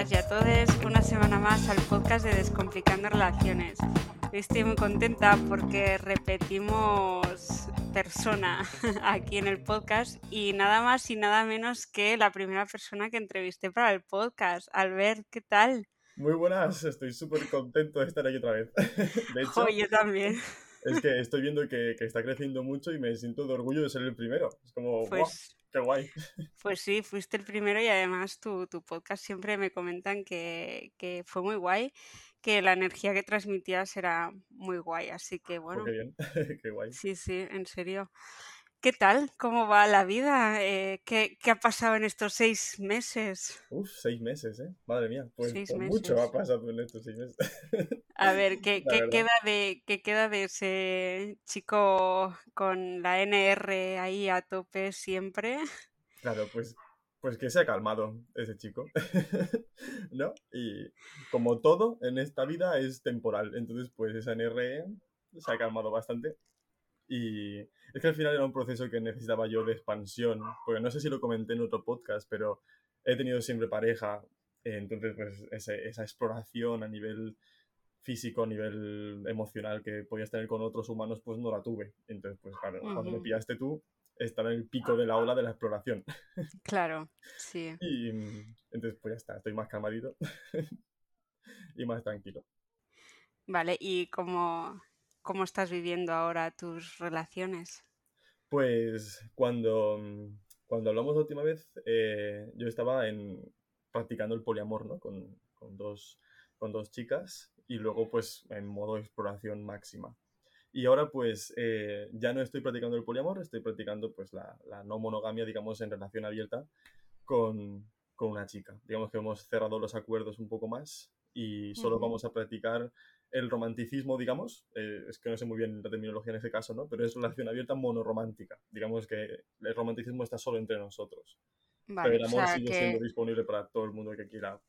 todas y a todos una semana más al podcast de Descomplicando Relaciones. estoy muy contenta porque repetimos persona aquí en el podcast y nada más y nada menos que la primera persona que entrevisté para el podcast. Albert, ¿qué tal? Muy buenas, estoy súper contento de estar aquí otra vez. De hecho, yo también. Es que estoy viendo que, que, está creciendo mucho y me siento de orgullo de ser el primero. Es como, pues, ¡Qué guay! Pues sí, fuiste el primero y además tu, tu podcast siempre me comentan que, que, fue muy guay, que la energía que transmitías era muy guay, así que oh, bueno. qué bien, qué guay. Sí, sí, en serio. ¿Qué tal? ¿Cómo va la vida? Eh, ¿qué, ¿qué, ha pasado en estos seis meses? Uf, seis meses, ¿eh? Madre mía, pues, pues mucho ha pasado en estos seis meses. A ver, ¿qué, ¿qué queda de, ¿qué queda de ese chico con la NR ahí a tope siempre? Claro, pues, pues que se ha calmado ese chico, ¿no? Y como todo en esta vida es temporal, entonces pues esa NR se ha calmado bastante y es que al final era un proceso que necesitaba yo de expansión, porque no sé si lo comenté en otro podcast, pero he tenido siempre pareja, entonces pues esa exploración a nivel físico, a nivel emocional que podías tener con otros humanos, pues no la tuve. Entonces, pues claro, cuando me pillaste tú, estaba en el pico de la ola de la exploración. Claro, sí. Y entonces, pues ya está, estoy más calmadito y más tranquilo. Vale, ¿y cómo, ¿Cómo estás viviendo ahora tus relaciones? Pues cuando, mm, cuando hablamos la última vez, eh, yo estaba en, practicando el poliamor, ¿no? Con, con, dos, con dos chicas y luego pues en modo exploración máxima. Y ahora pues eh, ya no estoy practicando el poliamor, estoy practicando pues la, la no monogamia, digamos, en relación abierta con, con, una chica. Digamos que hemos cerrado los acuerdos un poco más y solo vamos a practicar el romanticismo, digamos, eh, es que no sé muy bien la terminología en ese caso, ¿no? Pero es relación abierta monoromántica. Digamos que el romanticismo está solo entre nosotros. pero el amor sigue siendo disponible para todo el mundo que quiera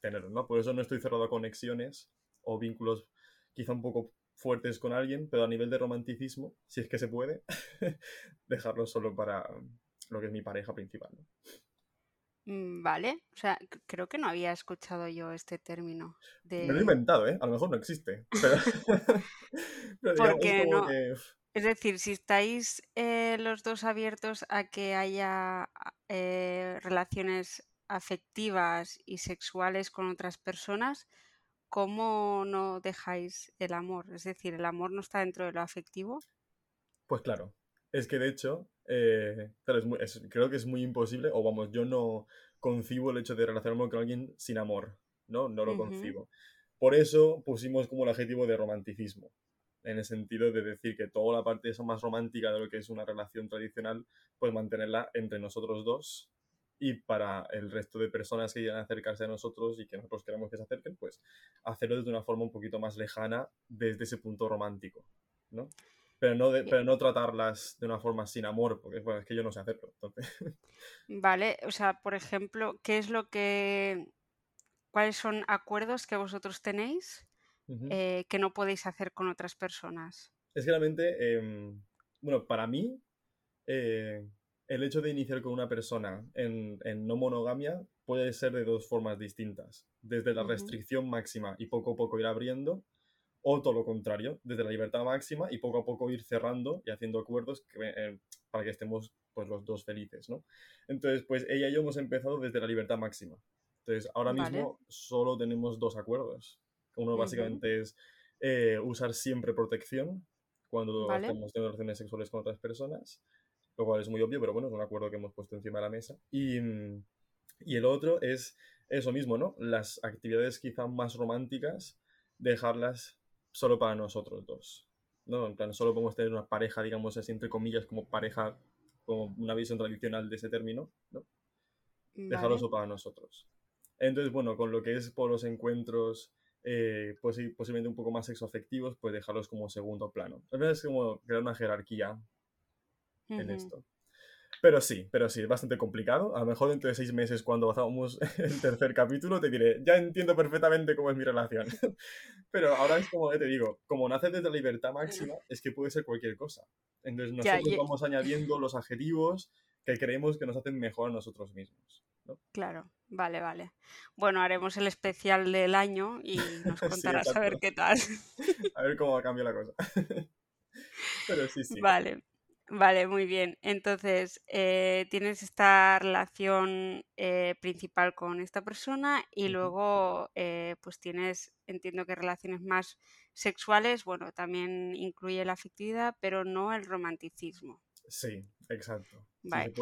tenerlo, ¿no? Por eso no estoy cerrado a conexiones o vínculos quizá un poco fuertes con alguien, pero a nivel de romanticismo, si es que se puede, dejarlo solo para lo que es mi pareja principal. ¿no? Mm, vale, o sea, creo que no había escuchado yo este término. Me lo he inventado, ¿eh? A lo mejor no existe. Pero, Porque no. Es decir, si estáis eh, los dos abiertos a que haya eh, relaciones afectivas y sexuales con otras personas, ¿cómo no dejáis el amor? Es decir, ¿el amor no está dentro de lo afectivo? Pues claro, es que de hecho, eh, creo que es muy imposible, o vamos, yo no concibo el hecho de relacionarme con alguien sin amor, ¿no? No lo concibo. Por eso pusimos como el adjetivo de romanticismo, en el sentido de decir que toda la parte esa más romántica de lo que es una relación tradicional, pues mantenerla entre nosotros dos y para el resto de personas que quieran acercarse a nosotros y que nosotros queramos que se acerquen, pues hacerlo de una forma un poquito más lejana desde ese punto romántico, ¿no? Pero no, pero no tratarlas de una forma sin amor, porque es que yo no sé hacerlo. Entonces. Vale, o sea, por ejemplo, ¿qué es lo que... ¿Cuáles son acuerdos que vosotros tenéis eh, que no podéis hacer con otras personas? Es que realmente, em, bueno, para mí, eh, el hecho de iniciar con una persona en, en, no monogamia puede ser de dos formas distintas. Desde la restricción máxima y poco a poco ir abriendo, o todo lo contrario, desde la libertad máxima y poco a poco ir cerrando y haciendo acuerdos eh, para que estemos pues los dos felices, ¿no? Entonces, pues ella y yo hemos empezado desde la libertad máxima. Entonces, ahora mismo solo tenemos dos acuerdos. Uno básicamente es eh, usar siempre protección cuando estamos teniendo relaciones sexuales con otras personas, lo cual es muy obvio, pero bueno, es un acuerdo que hemos puesto encima de la mesa. Y, y el otro es eso mismo, ¿no? Las actividades quizá más románticas, dejarlas solo para nosotros dos. ¿no? En plan, solo podemos tener una pareja, digamos así, entre comillas, como pareja, como una visión tradicional de ese término, ¿no? Dejarlo solo para nosotros. Entonces, bueno, con lo que es por los encuentros eh, pues, posiblemente un poco más sexoafectivos, pues dejarlos como segundo plano. La verdad es como crear una jerarquía en esto. Pero sí, pero sí, es bastante complicado. A lo mejor dentro de seis meses, cuando hagamos el tercer capítulo, te diré, ya entiendo perfectamente cómo es mi relación. Pero ahora es como te digo, como nace desde la libertad máxima, es que puede ser cualquier cosa. Entonces nosotros vamos añadiendo los adjetivos que creemos que nos hacen mejor a nosotros mismos. Claro, vale, vale. Bueno, haremos el especial del año y nos contarás a ver qué tal. a ver cómo cambia la cosa. Pero sí, sí. Vale. Vale, muy bien. Entonces, eh, tienes esta relación eh, principal con esta persona y luego, eh, pues tienes, entiendo que relaciones más sexuales, bueno, también incluye la afectividad, pero no el romanticismo. Sí, exacto. Vale.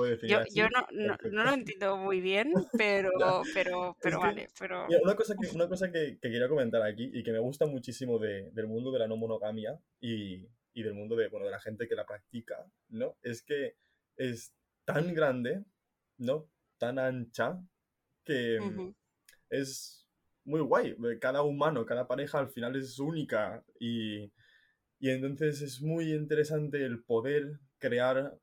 yo, no, lo entiendo muy bien, pero, pero, pero vale. Pero... una cosa, que, una cosa que, quería comentar aquí y que me gusta muchísimo del mundo de la no monogamia y, y del mundo de, bueno, de la gente que la practica, ¿no? Es que es tan grande, ¿no? Tan ancha, que es muy guay. Cada humano, cada pareja al final es única y, y entonces es muy interesante el poder crear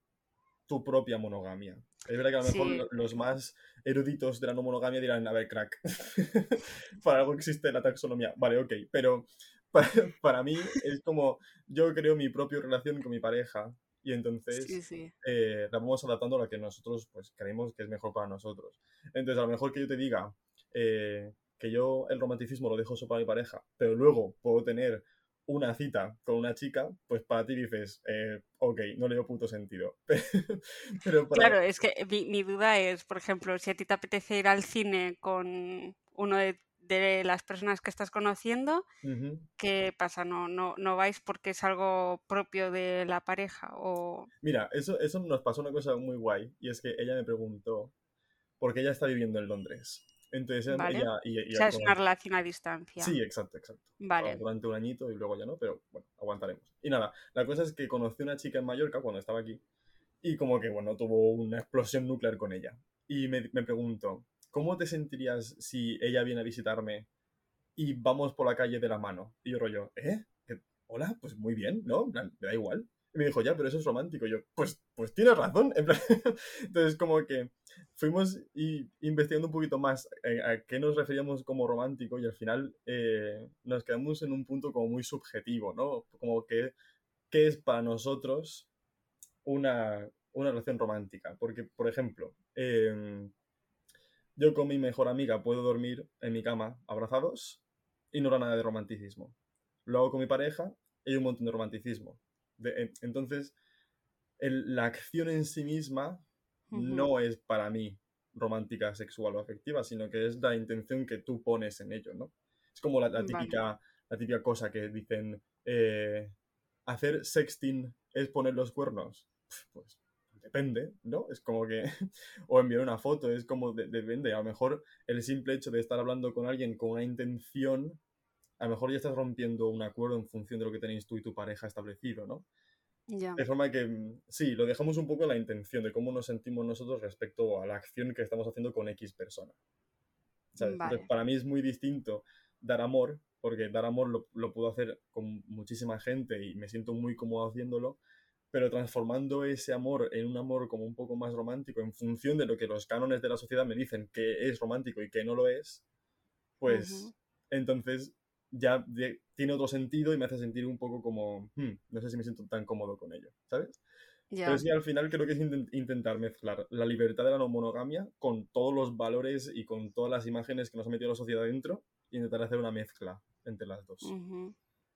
tu propia monogamia. Es verdad que a lo mejor los más eruditos de la no monogamia dirán, a ver, crack, para algo existe la taxonomía. Vale, ok, pero para, mí es como yo creo mi propia relación con mi pareja y entonces eh, la vamos adaptando a lo que nosotros pues creemos que es mejor para nosotros. Entonces a lo mejor que yo te diga eh, que yo el romanticismo lo dejo solo para mi pareja, pero luego puedo tener una cita con una chica, pues para ti dices, eh, ok, no le veo puto sentido. pero Claro, es que mi, mi, duda es, por ejemplo, si a ti te apetece ir al cine con uno de de las personas que estás conociendo, ¿qué pasa? ¿No, no, ¿No vais porque es algo propio de la pareja? O... Mira, eso, eso nos pasó una cosa muy guay y es que ella me preguntó, porque ella está viviendo en Londres. Entonces ella... o sea, es una relación a distancia. Sí, exacto, exacto. Vale. Durante un añito y luego ya no, pero bueno, aguantaremos. Y nada, la cosa es que conocí a una chica en Mallorca cuando estaba aquí y como que, bueno, tuvo una explosión nuclear con ella. Y me, me pregunto, ¿cómo te sentirías si ella viene a visitarme y vamos por la calle de la mano? Y yo rollo, ¿eh? Hola, pues muy bien, ¿no? me da igual. Y me dijo, ya, pero eso es romántico. Y yo, pues, pues tienes razón. Entonces, como que fuimos investigando un poquito más a, qué nos referíamos como romántico y al final eh, nos quedamos en un punto como muy subjetivo, ¿no? Como que, ¿qué es para nosotros una, una relación romántica? Porque, por ejemplo, eh, yo con mi mejor amiga puedo dormir en mi cama abrazados y no era nada de romanticismo. Lo hago con mi pareja y hay un montón de romanticismo. entonces, la acción en sí misma no es para mí romántica, sexual o afectiva, sino que es la intención que tú pones en ello, ¿no? Es como la, típica, la típica cosa que dicen, eh, hacer sexting es poner los cuernos. Pues depende, ¿no? Es como que, o enviar una foto, es como, depende, a lo mejor el simple hecho de estar hablando con alguien con una intención, a lo mejor ya estás rompiendo un acuerdo en función de lo que tenéis tú y tu pareja establecido, ¿no? De forma que, mm, sí, lo dejamos un poco en la intención de cómo nos sentimos nosotros respecto a la acción que estamos haciendo con X persona. para mí es muy distinto dar amor, porque dar amor lo, lo puedo hacer con muchísima gente y me siento muy cómodo haciéndolo, pero transformando ese amor en un amor como un poco más romántico en función de lo que los cánones de la sociedad me dicen que es romántico y que no lo es, pues entonces ya tiene otro sentido y me hace sentir un poco como, hmm, no sé si me siento tan cómodo con ello, ¿sabes? Pero sí, al final creo que es intentar mezclar la libertad de la no monogamia con todos los valores y con todas las imágenes que nos ha metido la sociedad dentro y intentar hacer una mezcla entre las dos.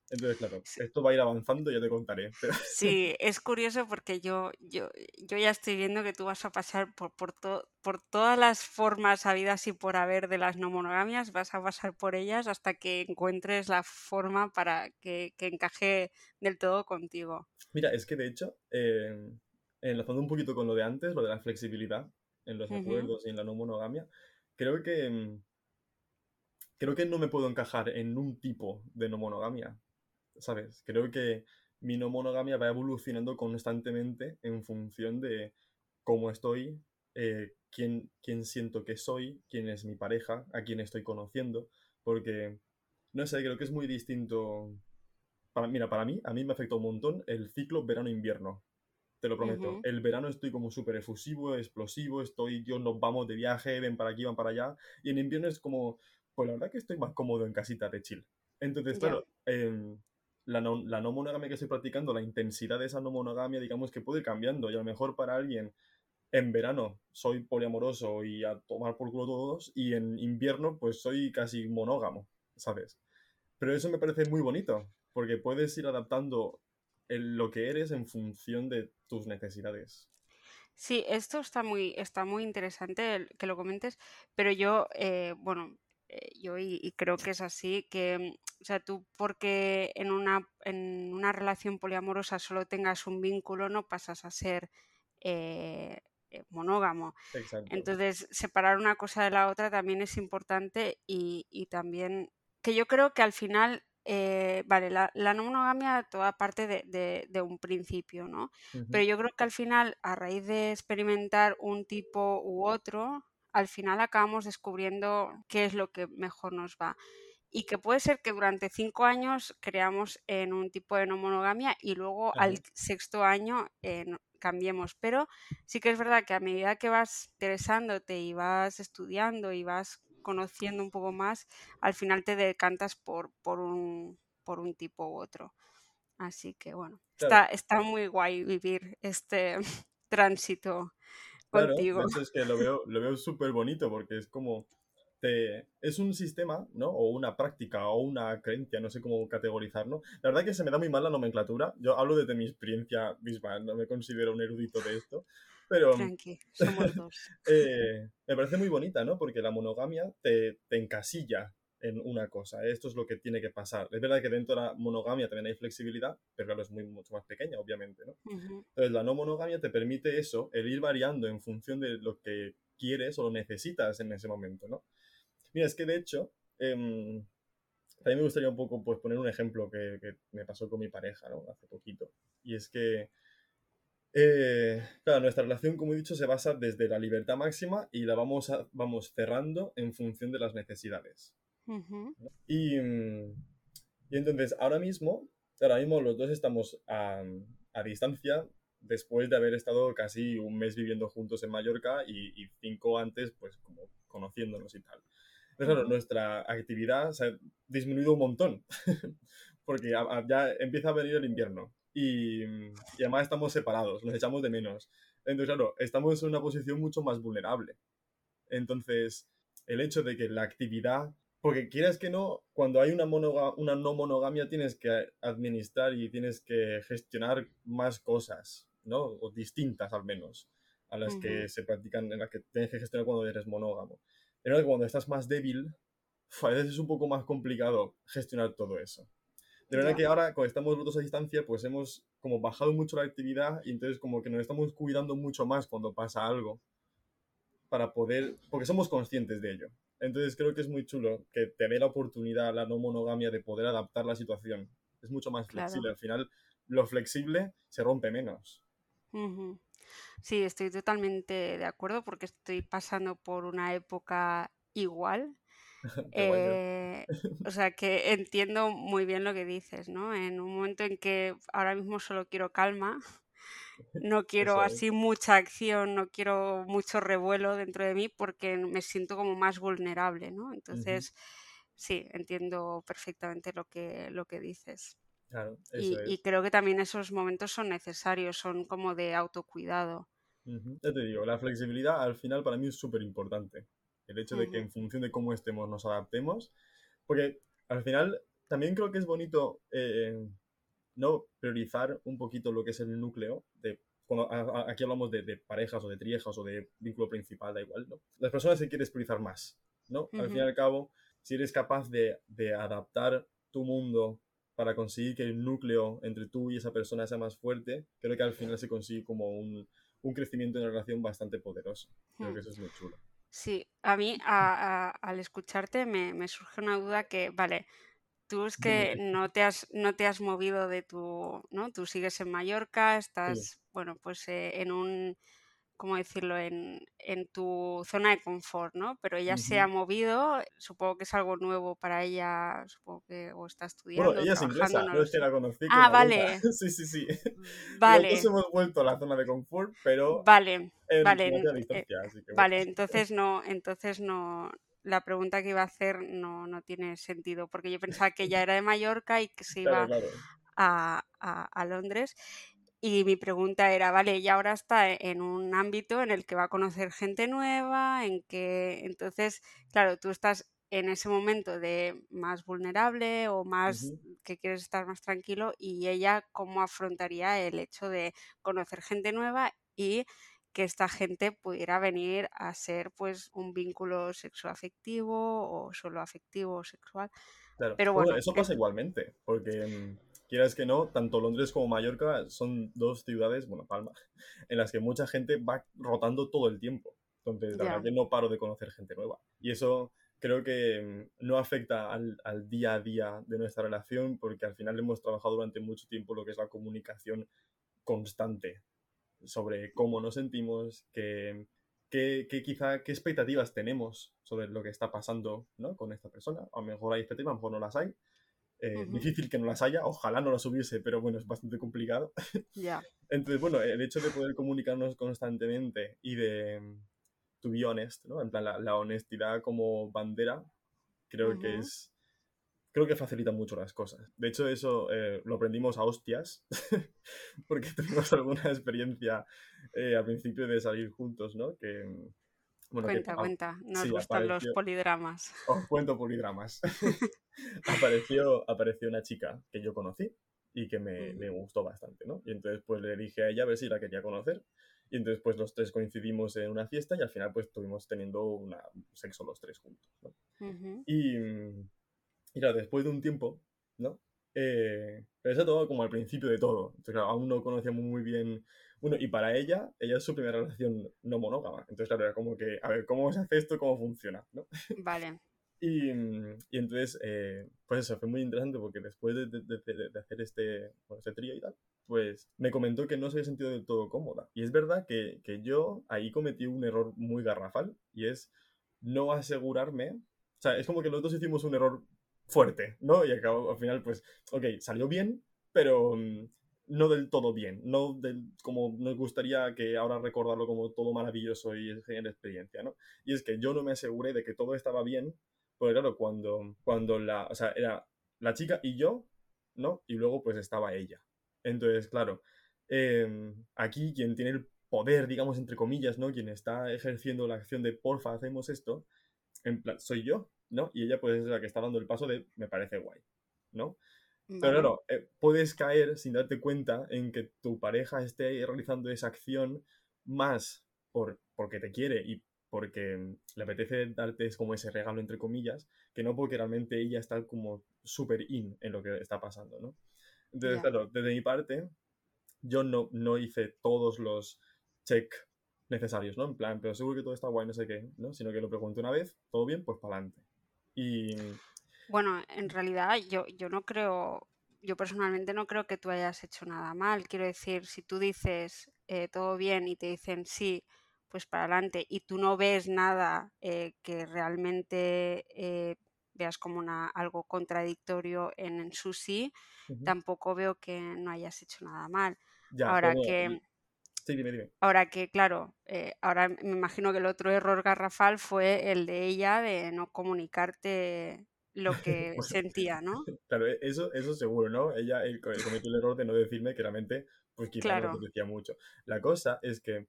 Entonces, claro, esto va a ir avanzando, ya te contaré. Sí, es curioso porque yo, yo, yo ya estoy viendo que tú vas a pasar por, por, por todas las formas habidas y por haber de las no monogamias, vas a pasar por ellas hasta que encuentres la forma para que, que encaje del todo contigo. Mira, es que de hecho, eh, enlazando un poquito con lo de antes, lo de la flexibilidad en los acuerdos y en la no monogamia, creo que creo que no me puedo encajar en un tipo de no monogamia. ¿Sabes? Creo que mi no monogamia va evolucionando constantemente en función de cómo estoy, eh, quién, quién siento que soy, quién es mi pareja, a quién estoy conociendo, porque, no sé, creo que es muy distinto. Para, mira, para mí, a mí me afecta un montón el ciclo verano-invierno. Te lo prometo. El verano estoy como súper efusivo, explosivo, estoy, yo nos vamos de viaje, ven para aquí, van para allá. Y en invierno es como, pues la verdad que estoy más cómodo en casita de chill. Entonces, claro, em, la no, la no monogamia que estoy practicando, la intensidad de esa no monogamia, digamos que puede ir cambiando. Y a lo mejor para alguien en verano soy poliamoroso y a tomar por culo todos, y en invierno pues soy casi monógamo, ¿sabes? Pero eso me parece muy bonito, porque puedes ir adaptando lo que eres en función de tus necesidades. Sí, esto está muy, está muy interesante que lo comentes, pero yo, eh, bueno, yo y, creo que es así, que, mm, o sea, tú porque en una, en una relación poliamorosa solo tengas un vínculo, no pasas a ser eh, monógamo. Entonces, separar una cosa de la otra también es importante y, y también que yo creo que al final eh, vale, la, no monogamia toda parte de, un principio, ¿no? Pero yo creo que al final, a raíz de experimentar un tipo u otro, al final acabamos descubriendo qué es lo que mejor nos va. Y que puede ser que durante cinco años creamos en un tipo de no monogamia y luego al sexto año eh, cambiemos. Pero sí que es verdad que a medida que vas interesándote y vas estudiando y vas conociendo un poco más, al final te decantas por, por, un, por un tipo u otro. Así que bueno, está, está muy guay vivir este tránsito contigo. es que lo veo, lo veo súper bonito porque es como, te, es un sistema, ¿no? O una práctica o una creencia, no sé cómo categorizarlo. La verdad que se me da muy mal la nomenclatura. Yo hablo desde mi experiencia misma, no me considero un erudito de esto. Pero Tranqui, somos dos. Eh, me parece muy bonita, ¿no? Porque la monogamia te, te, encasilla en una cosa. Esto es lo que tiene que pasar. Es verdad que dentro de la monogamia también hay flexibilidad, pero claro, es muy, mucho más pequeña, obviamente, ¿no? Entonces, la no monogamia te permite eso, el ir variando en función de lo que quieres o lo necesitas en ese momento, ¿no? Mira, es que de hecho, eh, también me gustaría un poco pues, poner un ejemplo que, que me pasó con mi pareja, ¿no? Hace poquito. Y es que eh, claro, nuestra relación, como he dicho, se basa desde la libertad máxima y la vamos, vamos cerrando en función de las necesidades. Y, mm, y, entonces, ahora mismo, ahora mismo los dos estamos a, a, distancia después de haber estado casi un mes viviendo juntos en Mallorca y, cinco antes, pues como conociéndonos y tal. Entonces, claro, nuestra actividad se ha disminuido un montón, porque ya empieza a venir el invierno y, además estamos separados, nos echamos de menos. Entonces, claro, estamos en una posición mucho más vulnerable. Entonces, el hecho de que la actividad, porque quieras que no, cuando hay una, una no monogamia tienes que administrar y tienes que gestionar más cosas, ¿no? O distintas al menos, a las que se practican, en las que tienes que gestionar cuando eres monógamo. Pero cuando estás más débil, a veces es un poco más complicado gestionar todo eso. De verdad que ahora, cuando estamos los dos a distancia, pues hemos como bajado mucho la actividad y entonces como que nos estamos cuidando mucho más cuando pasa algo para poder, porque somos conscientes de ello. Entonces creo que es muy chulo que te dé la oportunidad, la no monogamia, de poder adaptar la situación. Es mucho más flexible. Al final, lo flexible se rompe menos. Sí, estoy totalmente de acuerdo porque estoy pasando por una época igual eh, o sea que entiendo muy bien lo que dices, ¿no? En un momento en que ahora mismo solo quiero calma, no quiero así mucha acción, no quiero mucho revuelo dentro de mí porque me siento como más vulnerable, ¿no? Entonces, sí, entiendo perfectamente lo que, lo que dices. Claro, eso y, y, creo que también esos momentos son necesarios, son como de autocuidado. Ya te digo, la flexibilidad al final para mí es súper importante. El hecho de que en función de cómo estemos nos adaptemos. Porque al final también creo que es bonito eh, no priorizar un poquito lo que es el núcleo de cuando aquí hablamos de, parejas o de triejas o de vínculo principal, da igual, ¿no? Las personas se quieres priorizar más, ¿no? Al fin y al cabo, si eres capaz de, de, adaptar tu mundo para conseguir que el núcleo entre tú y esa persona sea más fuerte, creo que al final se consigue como un, un crecimiento en la relación bastante poderoso. Creo que eso es muy chulo. Sí, a mí al escucharte me, surge una duda que, vale, tú es que no te has, no te has movido de tu, ¿no? Tú sigues en Mallorca, estás, bueno, pues eh, en un, ¿cómo decirlo?, en, en, tu zona de confort, ¿no? Pero ella se ha movido, supongo que es algo nuevo para ella, supongo que o está estudiando. Bueno, ella es inglesa, no, es que la conocí. Ah, vale. sí, sí, sí. Vale. Los hemos vuelto a la zona de confort, pero. Vale, vale. Eh, vale, entonces no, entonces no. La pregunta que iba a hacer no, no tiene sentido, porque yo pensaba que ella era de Mallorca y que se iba A, a, a Londres. y mi pregunta era, vale, ella ahora está en un ámbito en el que va a conocer gente nueva, en que entonces, claro, tú estás en ese momento de más vulnerable o más que quieres estar más tranquilo y ella cómo afrontaría el hecho de conocer gente nueva y que esta gente pudiera venir a ser pues un vínculo sexoafectivo o solo afectivo o sexual. Claro. Pero bueno, eso pasa igualmente, porque mm, quieras que no, tanto Londres como Mallorca son dos ciudades, bueno, Palma, en las que mucha gente va rotando todo el tiempo. Entonces, la verdad que no paro de conocer gente nueva. Y eso creo que mm, no afecta al, al, día a día de nuestra relación porque al final hemos trabajado durante mucho tiempo lo que es la comunicación constante sobre cómo nos sentimos, qué, qué, quizá, qué expectativas tenemos sobre lo que está pasando ¿no? con esta persona. A lo mejor hay expectativas, a lo mejor no las hay. Eh, difícil que no las haya, ojalá no las hubiese, pero bueno, es bastante complicado. Ya. Entonces, bueno, el hecho de poder comunicarnos constantemente y de, to be honest, ¿no? En plan, la, honestidad como bandera, creo que es. Creo que facilita mucho las cosas. De hecho, eso eh, lo aprendimos a hostias, porque tuvimos alguna experiencia eh, al principio de salir juntos, ¿no? Que, cuenta, cuenta. Nos gustan los polidramas. Os cuento polidramas. apareció, apareció una chica que yo conocí y que me, me, gustó bastante, ¿no? Y entonces pues le dije a ella a ver si la quería conocer. Y entonces pues los tres coincidimos en una fiesta y al final pues estuvimos teniendo una, sexo los tres juntos, ¿no? y, y claro, después de un tiempo, ¿no? Eh, pero eso todo como al principio de todo. Entonces, claro, aún no conocíamos muy bien bueno, y para ella, ella es su primera relación no monógama. Entonces, claro, era como que, a ver, ¿cómo se hace esto? ¿Cómo funciona? ¿no? Vale. Y, y entonces, eh, pues eso, fue muy interesante porque después de, de, de, hacer este, bueno, este trío y tal, pues me comentó que no se había sentido del todo cómoda. Y es verdad que, que yo ahí cometí un error muy garrafal y es no asegurarme, o sea, es como que nosotros hicimos un error fuerte, ¿no? Y acabó, al final, pues, ok, salió bien, pero mm, no del todo bien, no del, como nos gustaría que ahora recordarlo como todo maravilloso y genial experiencia, ¿no? Y es que yo no me aseguré de que todo estaba bien, porque claro, cuando, cuando la, o sea, era la chica y yo, ¿no? Y luego pues estaba ella. Entonces, claro, em, aquí quien tiene el poder, digamos, entre comillas, ¿no? Quien está ejerciendo la acción de porfa, hacemos esto, en plan, soy yo, ¿no? Y ella pues es la que está dando el paso de me parece guay, ¿no? Pero claro, eh, puedes caer sin darte cuenta en que tu pareja esté realizando esa acción más por, porque te quiere y porque le apetece darte como ese regalo, entre comillas, que no porque realmente ella está como súper in en lo que está pasando, ¿no? Entonces, claro, desde mi parte, yo no, no hice todos los check necesarios, ¿no? En plan, pero seguro que todo está guay, no sé qué, ¿no? Sino que lo pregunté una vez, todo bien, pues para adelante. Y bueno, en realidad yo, yo no creo, yo personalmente no creo que tú hayas hecho nada mal. Quiero decir, si tú dices eh, todo bien y te dicen sí, pues para adelante, y tú no ves nada eh, que realmente eh, veas como una, algo contradictorio en, su sí, tampoco veo que no hayas hecho nada mal. ahora que... Sí, dime, dime. Ahora que, claro, ahora me imagino que el otro error garrafal fue el de ella de no comunicarte lo que sentía, ¿no? Claro, e, eso, eso seguro, ¿no? Ella cometió el error de no decirme que realmente, pues quizá no decía mucho. La cosa es que,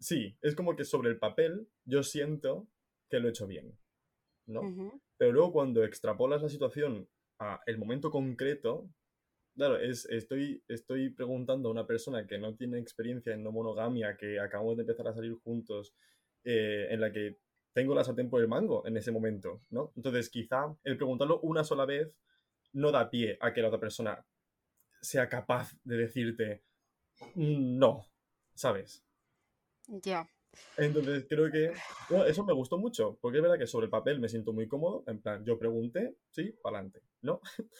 sí, es como que sobre el papel yo siento que lo he hecho bien, ¿no? Pero luego cuando extrapolas la situación a el momento concreto, claro, es, estoy, estoy preguntando a una persona que no tiene experiencia en no monogamia, que acabamos de empezar a salir juntos, eh, en la que tengo la sartén por el mango en ese momento, ¿no? Entonces, quizá el preguntarlo una sola vez no da pie a que la otra persona sea capaz de decirte mm, no, ¿sabes? Ya. Entonces, creo que eso me gustó mucho, porque es verdad que sobre el papel me siento muy cómodo, en plan, yo pregunté, sí, para adelante, ¿no?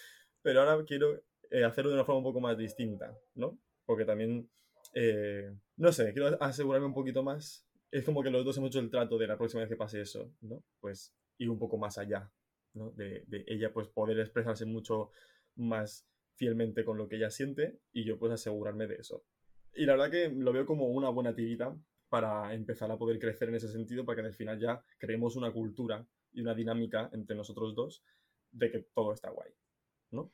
Pero ahora quiero eh, hacerlo de una forma un poco más distinta, ¿no? Porque también, eh, no sé, quiero asegurarme un poquito más es como que los dos hemos hecho el trato de la próxima vez que pase eso, ¿no? Pues ir un poco más allá, ¿no? De, ella pues poder expresarse mucho más fielmente con lo que ella siente y yo pues asegurarme de eso. Y la verdad que lo veo como una buena tirita para empezar a poder crecer en ese sentido, para que al final ya creemos una cultura y una dinámica entre nosotros dos de que todo está guay, ¿no?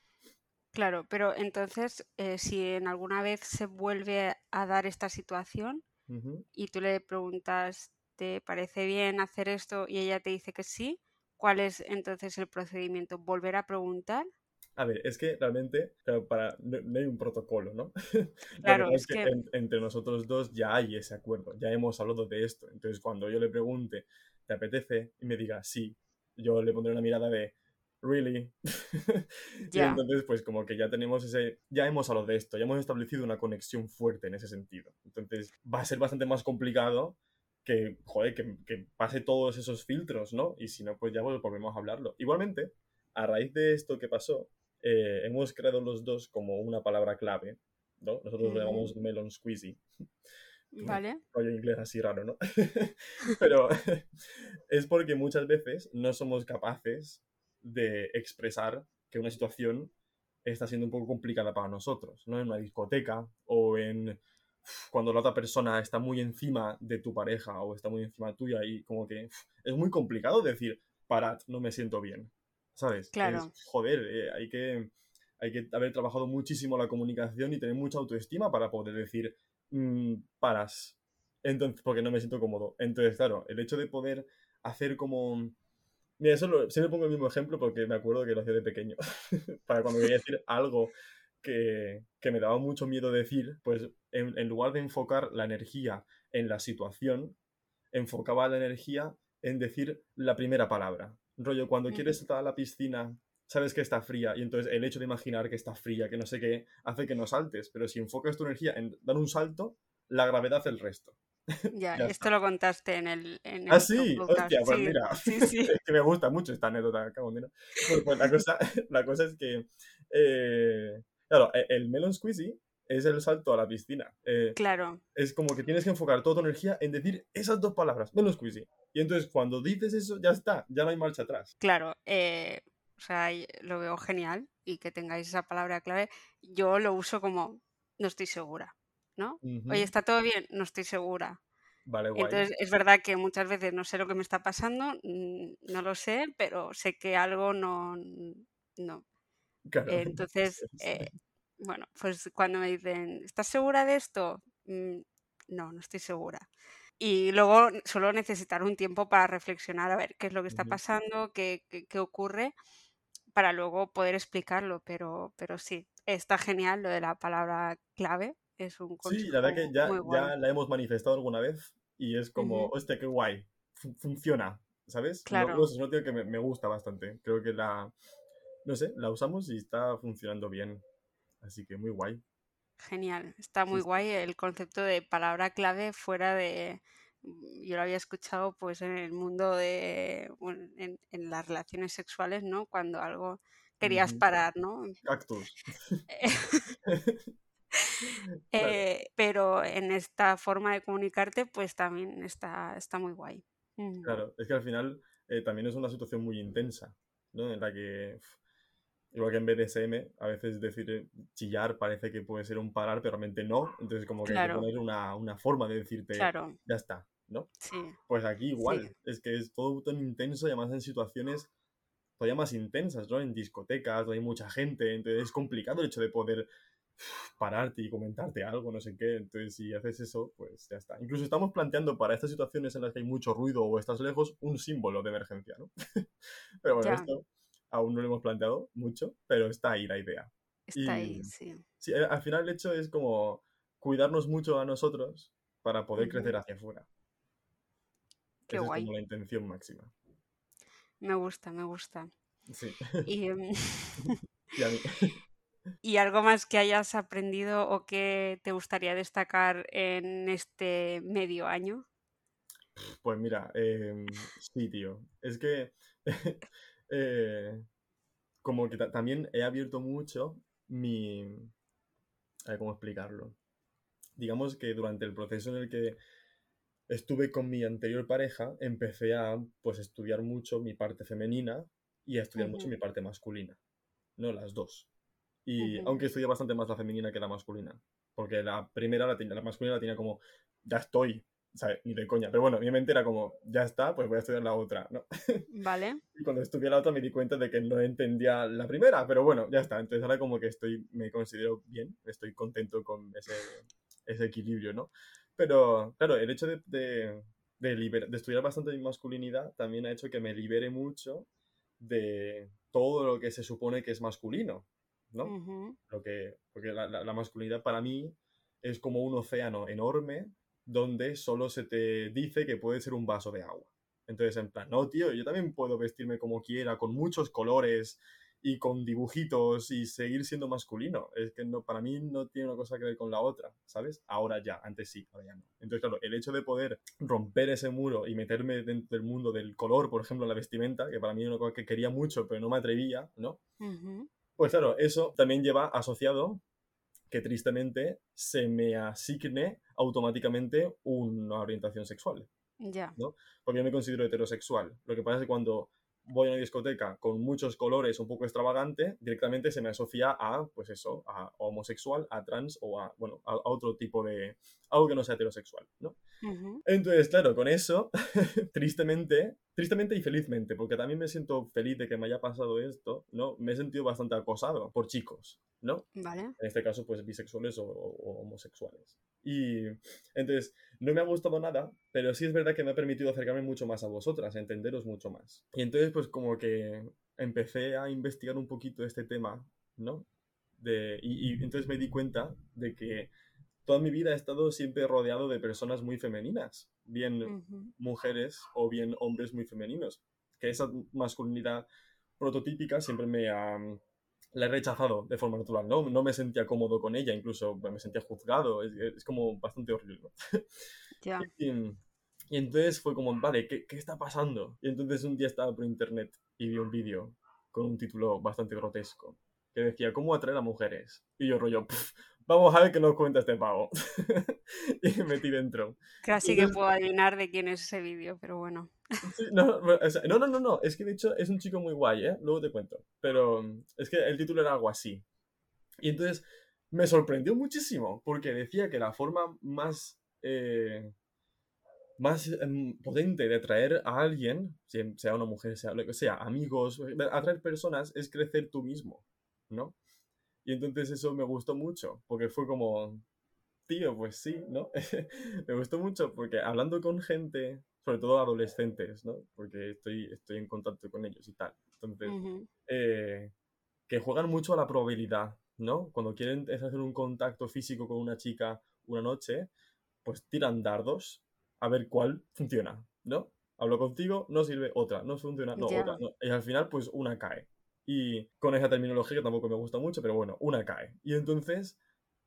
Claro, pero entonces, eh, si en alguna vez se vuelve a dar esta situación y tú le preguntas, ¿te parece bien hacer esto? Y ella te dice que sí, ¿cuál es entonces el procedimiento? ¿Volver a preguntar? A ver, es que realmente, para, no, hay un protocolo, ¿no? Claro, es que, entre nosotros dos ya hay ese acuerdo, ya hemos hablado de esto. Entonces, cuando yo le pregunte, ¿te apetece? Y me diga sí, yo le pondré una mirada de, ¿really? y entonces, pues como que ya tenemos ese, ya hemos hablado de esto, ya hemos establecido una conexión fuerte en ese sentido. Entonces, va a ser bastante más complicado que, joder, que, que pase todos esos filtros, ¿no? Y si no, pues ya volvemos a hablarlo. Igualmente, a raíz de esto que pasó, eh, hemos creado los dos como una palabra clave, ¿no? Nosotros lo llamamos melon squeezy. Vale. Rollo inglés así raro, ¿no? Pero es porque muchas veces no somos capaces de expresar que una situación está siendo un poco complicada para nosotros, ¿no? En una discoteca o en cuando la otra persona está muy encima de tu pareja o está muy encima tuya y como que es muy complicado decir, parad, no me siento bien. ¿sabes? Claro. joder, eh, hay, que, hay que haber trabajado muchísimo la comunicación y tener mucha autoestima para poder decir, mm, paras. Entonces, porque no me siento cómodo. Entonces, claro, el hecho de poder hacer como... Mira, eso lo, siempre pongo el mismo ejemplo porque me acuerdo que lo hacía de pequeño. para cuando quería decir algo que, que, me daba mucho miedo decir, pues en, en lugar de enfocar la energía en la situación, enfocaba la energía en decir la primera palabra. Rollo, cuando quieres estar a la piscina, sabes que está fría y entonces el hecho de imaginar que está fría, que no sé qué, hace que no saltes. Pero si enfocas tu energía en dar un salto, la gravedad hace el resto. Ya, esto lo contaste en el. En ah, sí, hostia, pues mira. Sí, sí. es que me gusta mucho esta anécdota. Pues, pues la, cosa, la cosa es que. Eh, claro, e, el melon squeezy es el salto a la piscina. Eh, claro. Es como que tienes que enfocar toda tu energía en decir esas dos palabras, melon squeezy. Y entonces cuando dices eso, ya está, ya no hay marcha atrás. Claro, eh, o sea, lo veo genial y que tengáis esa palabra clave. Yo lo uso como no estoy segura, ¿no? Oye, ¿está todo bien? No estoy segura. Vale, guay. Entonces, es verdad que muchas veces no sé lo que me está pasando, no lo sé, pero sé que algo no. no. Claro. entonces, eh, bueno, pues cuando me dicen, ¿estás segura de esto? Mm, no, no estoy segura y luego solo necesitar un tiempo para reflexionar a ver qué es lo que está pasando, qué, qué, ocurre, para luego poder explicarlo. Pero, pero sí, está genial lo de la palabra clave. Es un Sí, la verdad que ya, ya la hemos manifestado alguna vez y es como, hostia, qué guay, funciona, ¿sabes? Claro. es una que me, me gusta bastante. Creo que la, no sé, la usamos y está funcionando bien. Así que muy guay. Genial, está muy guay el concepto de palabra clave fuera de... Mm, yo lo había escuchado pues en el mundo de... en, las relaciones sexuales, ¿no? Cuando algo querías parar, ¿no? Cactus. Eh, pero en esta forma de comunicarte pues también está, está muy guay. Claro, es que al final eh, también es una situación muy intensa, ¿no? En la que Igual que en BDSM, a veces decir eh, chillar parece que puede ser un parar, pero realmente no. Entonces, como que hay que poner una, una, forma de decirte, ya está, ¿no? Sí. Pues aquí igual, es que es todo tan intenso y además en situaciones todavía más intensas, ¿no? En discotecas, donde hay mucha gente, entonces es complicado el hecho de poder pararte y comentarte algo, no sé qué. Entonces, si haces eso, pues ya está. Incluso estamos planteando para estas situaciones en las que hay mucho ruido o estás lejos, un símbolo de emergencia, ¿no? pero bueno, esto aún no lo hemos planteado mucho, pero está ahí la idea. Está ahí, sí. sí. Eh, al final el hecho es como cuidarnos mucho a nosotros para poder crecer hacia afuera. Qué Esa guay. es como la intención máxima. Me gusta, me gusta. Sí. Y, em, y, a mí. ¿Y algo más que hayas aprendido o que te gustaría destacar en este medio año? Pues mira, eh, sí, tío. Es que eh, como que también he abierto mucho mi... A ver cómo explicarlo. Digamos que durante el proceso en el que estuve con mi anterior pareja, empecé a pues estudiar mucho mi parte femenina y a estudiar mucho mi parte masculina. No, las dos. Y aunque estudié bastante más la femenina que la masculina. Porque la primera, la, la masculina la tenía como, ya estoy, ¿sabes? Ni de coña. Pero bueno, mi mente era como, ya está, pues voy a estudiar la otra, ¿no? Vale. y cuando estudié la otra me di cuenta de que no entendía la primera, pero bueno, ya está. Entonces ahora como que estoy, me considero bien, estoy contento con ese, ese equilibrio, ¿no? Pero claro, el hecho de, de, de, de estudiar bastante mi masculinidad también ha hecho que me libere mucho de todo lo que se supone que es masculino, ¿no? lo que, porque la, la, masculinidad para mí es como un océano enorme donde solo se te dice que puede ser un vaso de agua. Entonces, en plan, no, tío, yo también puedo vestirme como quiera, con muchos colores y con dibujitos y seguir siendo masculino. Es que no, para mí no tiene una cosa que ver con la otra, ¿sabes? Ahora ya, antes sí, ahora ya no. Entonces, claro, el hecho de poder romper ese muro y meterme dentro del mundo del color, por ejemplo, la vestimenta, que para mí es una cosa que quería mucho, pero no me atrevía, ¿no? Pues claro, eso también lleva asociado que tristemente se me asigne automáticamente una orientación sexual. Ya. ¿no? Porque yo me considero heterosexual. Lo que pasa es que cuando voy a una discoteca con muchos colores un poco extravagante, directamente se me asocia a, pues eso, a homosexual, a trans o a, bueno, a, otro tipo de, algo que no sea heterosexual, ¿no? Entonces, claro, con eso, tristemente, tristemente y felizmente, porque también me siento feliz de que me haya pasado esto, ¿no? Me he sentido bastante acosado por chicos, ¿no? Vale. En este caso, pues bisexuales o, o homosexuales. Y entonces, no me ha gustado nada, pero sí es verdad que me ha permitido acercarme mucho más a vosotras, entenderos mucho más. Y entonces, pues como que empecé a investigar un poquito este tema, ¿no? De, y, entonces me di cuenta de que toda mi vida he estado siempre rodeado de personas muy femeninas, bien mujeres o bien hombres muy femeninos, que esa masculinidad prototípica siempre me ha la he rechazado de forma natural, ¿no? No me sentía cómodo con ella, incluso me sentía juzgado, es, como bastante horrible, Ya. Y, entonces fue como, vale, ¿qué, ¿qué, está pasando? Y entonces un día estaba por internet y vi un vídeo con un título bastante grotesco que decía, ¿cómo atraer a mujeres? Y yo rollo, vamos a ver qué nos cuenta este pavo. y me metí dentro. Casi que puedo adivinar de quién es ese vídeo, pero bueno. no, no, no, no, es que de hecho es un chico muy guay, ¿eh? Luego te cuento. Pero es que el título era algo así. Y entonces me sorprendió muchísimo, porque decía que la forma más... Eh, más em, potente de atraer a alguien, sea una mujer, sea lo que sea, amigos, atraer personas, es crecer tú mismo, ¿no? Y entonces eso me gustó mucho, porque fue como, tío, pues sí, ¿no? me gustó mucho porque hablando con gente, sobre todo adolescentes, ¿no? Porque estoy, estoy en contacto con ellos y tal. Entonces, eh, que juegan mucho a la probabilidad, ¿no? Cuando quieren hacer un contacto físico con una chica una noche, pues tiran dardos a ver cuál funciona, ¿no? Hablo contigo, no sirve otra, no funciona, no, otra. No. Y al final, pues una cae. Y con esa terminología que tampoco me gusta mucho, pero bueno, una cae. Y entonces,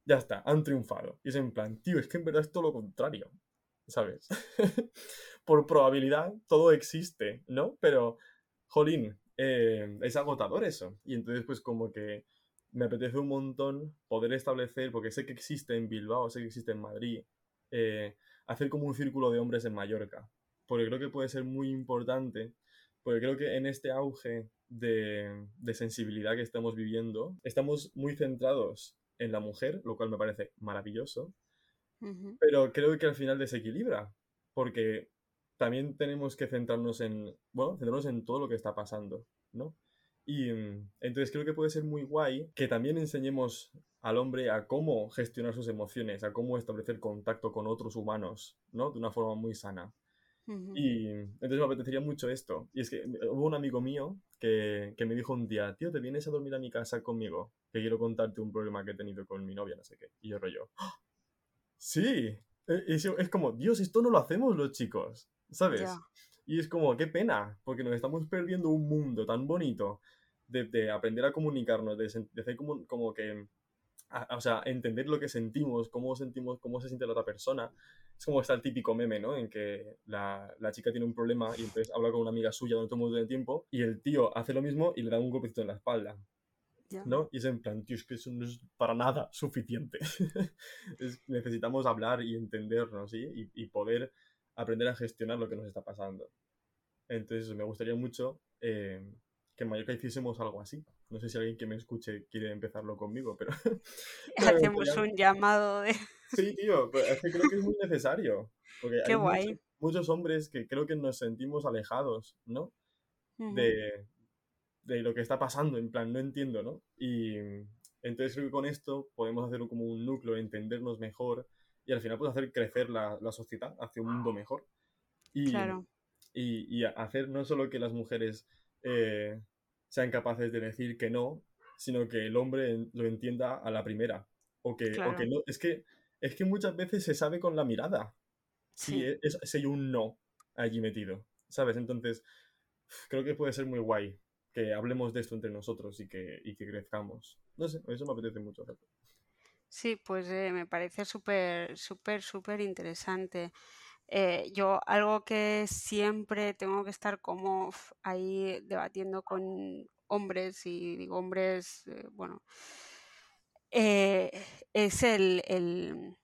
ya está, han triunfado. Y es en plan, tío, es que en verdad es todo lo contrario, ¿sabes? Por probabilidad, todo existe, ¿no? Pero, jolín, eh, es agotador eso. Y entonces, pues como que me apetece un montón poder establecer, porque sé que existe en Bilbao, sé que existe en Madrid, eh, hacer como un círculo de hombres en Mallorca. Porque creo que puede ser muy importante, porque creo que en este auge de, sensibilidad que estamos viviendo, estamos muy centrados en la mujer, lo cual me parece maravilloso, pero creo que al final desequilibra, porque también tenemos que centrarnos en, bueno, centrarnos en todo lo que está pasando, ¿no? Y mm, entonces creo que puede ser muy guay que también enseñemos al hombre a cómo gestionar sus emociones, a cómo establecer contacto con otros humanos, ¿no? De una forma muy sana. Y entonces me apetecería mucho esto. Y es que eh, hubo un amigo mío que, que, me dijo un día, tío, ¿te vienes a dormir a mi casa conmigo? Que quiero contarte un problema que he tenido con mi novia, no sé qué. Y yo rollo, ¡Ah! sí. Es, es, como, Dios, esto no lo hacemos los chicos, ¿sabes? Y es como, qué pena, porque nos estamos perdiendo un mundo tan bonito de, de aprender a comunicarnos, de, de hacer como, como que o sea, entender lo que sentimos, cómo sentimos, cómo se siente la otra persona. Es como está el típico meme, ¿no? En que la, la chica tiene un problema y entonces habla con una amiga suya durante un montón de tiempo y el tío hace lo mismo y le da un golpecito en la espalda. ¿No? Y es en plan, tío, es que eso no es para nada suficiente. necesitamos hablar y entendernos, ¿sí? Y, y, poder aprender a gestionar lo que nos está pasando. Entonces, me gustaría mucho eh, que en Mallorca hiciésemos algo así, No sé si alguien que me escuche quiere empezarlo conmigo, pero... Hacemos un llamado de... Sí, tío, pues es que creo que es muy necesario. Porque Qué hay guay. Muchos, hombres que creo que nos sentimos alejados, ¿no? de, de lo que está pasando, en plan, no entiendo, ¿no? Y entonces creo que con esto podemos hacer como un núcleo, entendernos mejor y al final pues hacer crecer la, la sociedad hacia un mundo mejor. Y, Claro, y, y hacer no solo que las mujeres eh, sean capaces de decir que no, sino que el hombre lo entienda a la primera. O que, o que no. Es que, es que muchas veces se sabe con la mirada si Sí, e- es, si hay un no allí metido. ¿Sabes? Entonces, creo que puede ser muy guay que hablemos de esto entre nosotros y que, y que crezcamos. No sé, eso me apetece mucho hacerlo. sí, pues eh, me parece súper, súper, súper interesante. Eh, yo algo que siempre tengo que estar como ahí debatiendo con hombres, y digo hombres, eh, bueno, eh, es el, el,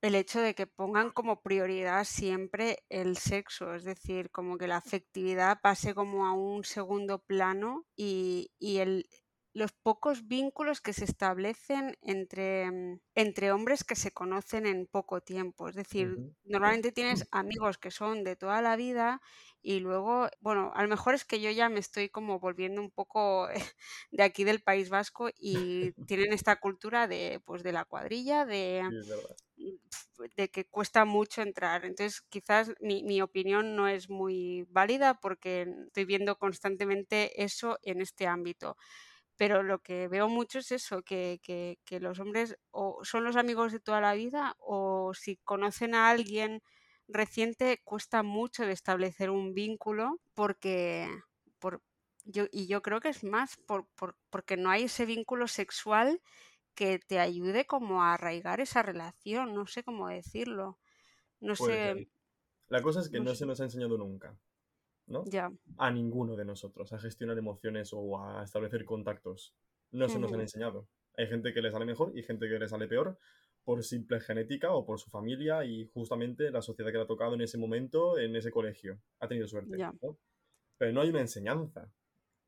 el hecho de que pongan como prioridad siempre el sexo, es decir, como que la afectividad pase como a un segundo plano y, y el, los pocos vínculos que se establecen entre, mm, entre hombres que se conocen en poco tiempo. Es decir, normalmente tienes amigos que son de toda la vida y luego, bueno, a lo mejor es que yo ya me estoy como volviendo un poco de aquí del País Vasco y tienen esta cultura de, pues, de la cuadrilla, de Sí, verdad. de que cuesta mucho entrar. Entonces, quizás mi, mi opinión no es muy válida porque estoy viendo constantemente eso en este ámbito. Pero lo que veo mucho es eso, que, que- que los hombres o son los amigos de toda la vida o si conocen a alguien reciente, cuesta mucho de establecer un vínculo porque, por, yo, y yo creo que es más por, por- porque no hay ese vínculo sexual que te ayude como a arraigar esa relación, no sé cómo decirlo. No sé, La cosa es que no se nos ha enseñado nunca, ¿no? ya. A ninguno de nosotros a gestionar emociones o a establecer contactos. No se nos han enseñado. Hay gente que le sale mejor y gente que le sale peor por simple genética o por su familia y justamente la sociedad que le ha tocado en ese momento, en ese colegio. Ha tenido suerte, Ya, ¿no? Pero no hay una enseñanza,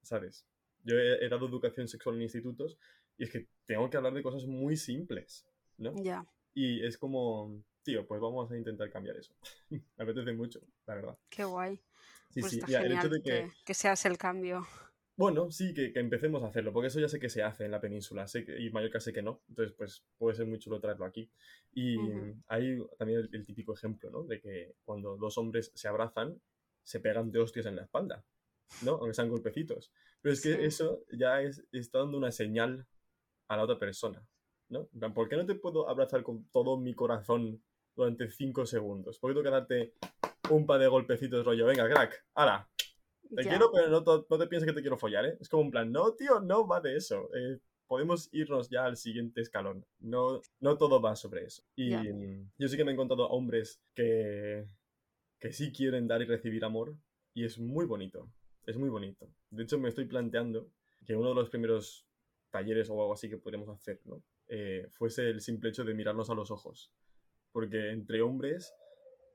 ¿sabes? Yo he, he dado educación sexual en institutos y es que tengo que hablar de cosas muy simples, ¿no? ya. Y es como, tío, pues vamos a intentar cambiar eso. Me apetece mucho, la verdad. Qué guay. Sí, Pues sí, está mira, el hecho de que, que, seas el cambio. bueno, sí, que, que empecemos a hacerlo, porque eso ya sé que se hace en la península, sé que, y Mallorca sé que no, entonces pues puede ser muy chulo traerlo aquí. Y Ujú, hay también el, el típico ejemplo, ¿no? De que cuando dos hombres se abrazan, se pegan de hostias en la espalda, ¿no? Aunque sean golpecitos. Pero es que Sí, eso ya es, está dando una señal a la otra persona, ¿no? ¿por qué no te puedo abrazar con todo mi corazón durante cinco segundos? ¿Por qué tengo que darte un par de golpecitos rollo? Venga, crack, ¡hala! Te ya, quiero, pero no, no te pienses que te quiero follar, ¿eh? Es como un plan, no, tío, no va de eso. eh, podemos irnos ya al siguiente escalón. No, no todo va sobre eso. Y ya. yo sí que me he encontrado hombres que, que sí quieren dar y recibir amor y es muy bonito. Es muy bonito. De hecho, me estoy planteando que uno de los primeros talleres o algo así que podríamos hacer, ¿no? Eh, fuese el simple hecho de mirarnos a los ojos. Porque entre hombres,